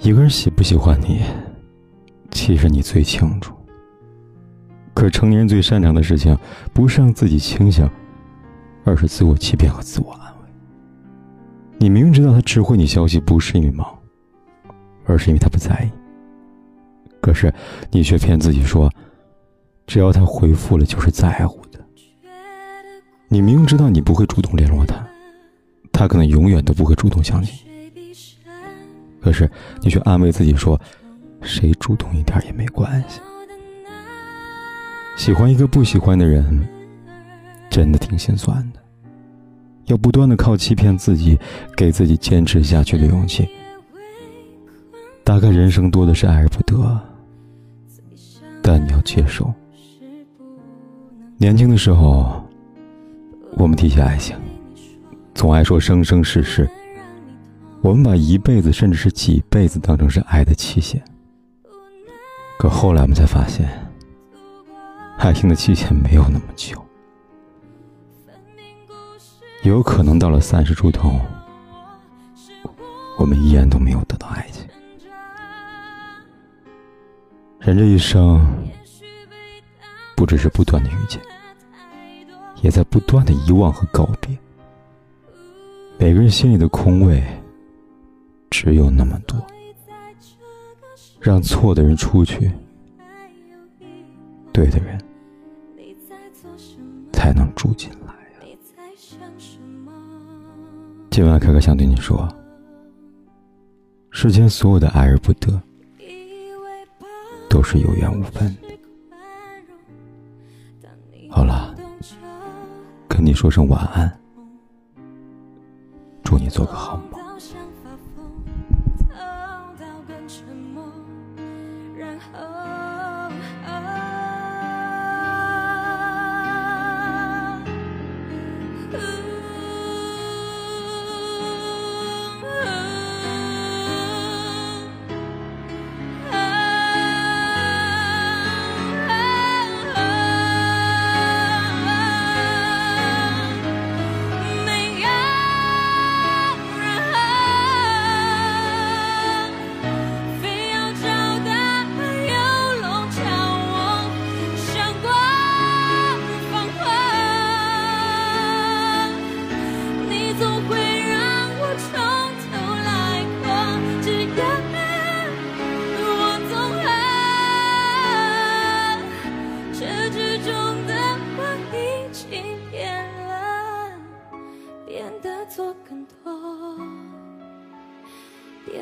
一个人喜不喜欢你，其实你最清楚。可成年人最擅长的事情，不是让自己清醒，而是自我欺骗和自我安慰。你明明知道他只回你消息不是因为忙，而是因为他不在意。可是你却骗自己说，只要他回复了，就是在乎的。你明明知道你不会主动联络他，他可能永远都不会主动相信。可是，你却安慰自己说：“谁主动一点也没关系。”喜欢一个不喜欢的人，真的挺心酸的。要不断的靠欺骗自己，给自己坚持下去的勇气。大概人生多的是爱而不得，但你要接受。年轻的时候，我们提起爱情，总爱说生生世世。我们把一辈子，甚至是几辈子当成是爱的期限，可后来我们才发现，爱情的期限没有那么久。有可能到了三十出头，我们依然都没有得到爱情。人这一生，不只是不断的遇见，也在不断的遗忘和告别。每个人心里的空位。只有那么多，让错的人出去，对的人才能住进来今晚可可想对你说，世间所有的爱而不得，都是有缘无分的。好了，跟你说声晚安，祝你做个好梦。